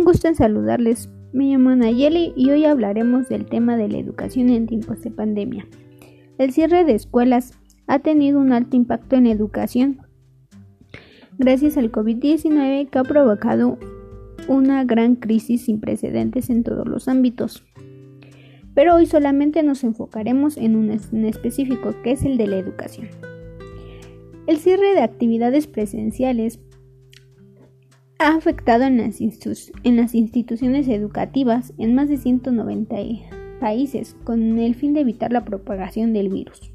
gusto en saludarles. Me llamo Nayeli y hoy hablaremos del tema de la educación en tiempos de pandemia. El cierre de escuelas ha tenido un alto impacto en educación gracias al COVID-19 que ha provocado una gran crisis sin precedentes en todos los ámbitos. Pero hoy solamente nos enfocaremos en un específico que es el de la educación. El cierre de actividades presenciales ha afectado en las, en las, instituciones educativas en más de 190 países con el fin de evitar la propagación del virus.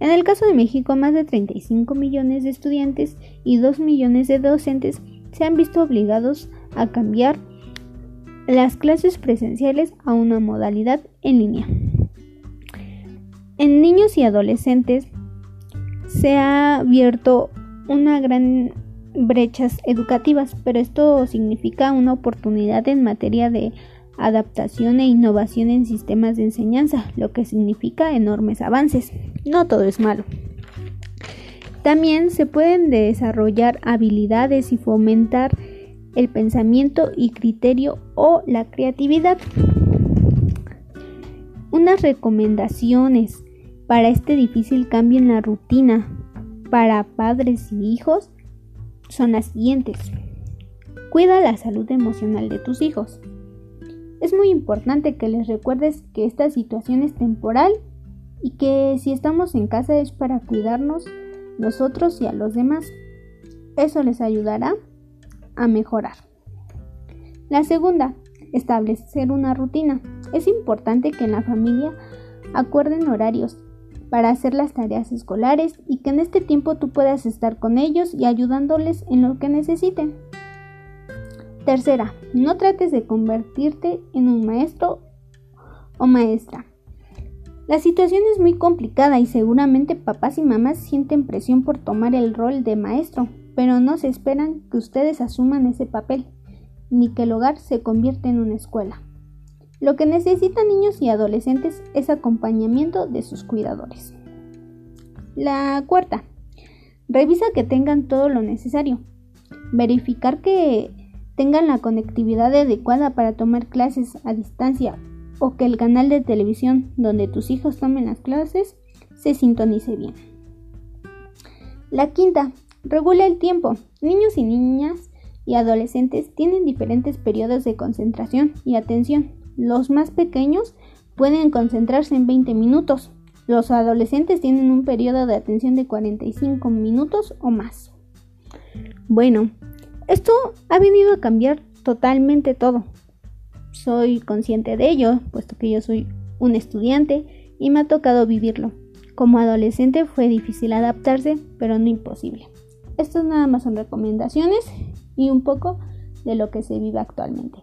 En el caso de México, más de 35 millones de estudiantes y 2 millones de docentes se han visto obligados a cambiar las clases presenciales a una modalidad en línea. En niños y adolescentes se ha abierto una gran brechas educativas, pero esto significa una oportunidad en materia de adaptación e innovación en sistemas de enseñanza, lo que significa enormes avances. No todo es malo. También se pueden desarrollar habilidades y fomentar el pensamiento y criterio o la creatividad. Unas recomendaciones para este difícil cambio en la rutina para padres y hijos son las siguientes. Cuida la salud emocional de tus hijos. Es muy importante que les recuerdes que esta situación es temporal y que si estamos en casa es para cuidarnos nosotros y a los demás. Eso les ayudará a mejorar. La segunda, establecer una rutina. Es importante que en la familia acuerden horarios para hacer las tareas escolares y que en este tiempo tú puedas estar con ellos y ayudándoles en lo que necesiten. Tercera, no trates de convertirte en un maestro o maestra. La situación es muy complicada y seguramente papás y mamás sienten presión por tomar el rol de maestro, pero no se esperan que ustedes asuman ese papel, ni que el hogar se convierta en una escuela. Lo que necesitan niños y adolescentes es acompañamiento de sus cuidadores. La cuarta, revisa que tengan todo lo necesario. Verificar que tengan la conectividad adecuada para tomar clases a distancia o que el canal de televisión donde tus hijos tomen las clases se sintonice bien. La quinta, regula el tiempo. Niños y niñas y adolescentes tienen diferentes periodos de concentración y atención. Los más pequeños pueden concentrarse en 20 minutos. Los adolescentes tienen un periodo de atención de 45 minutos o más. Bueno, esto ha venido a cambiar totalmente todo. Soy consciente de ello, puesto que yo soy un estudiante y me ha tocado vivirlo. Como adolescente fue difícil adaptarse, pero no imposible. Estas nada más son recomendaciones y un poco de lo que se vive actualmente.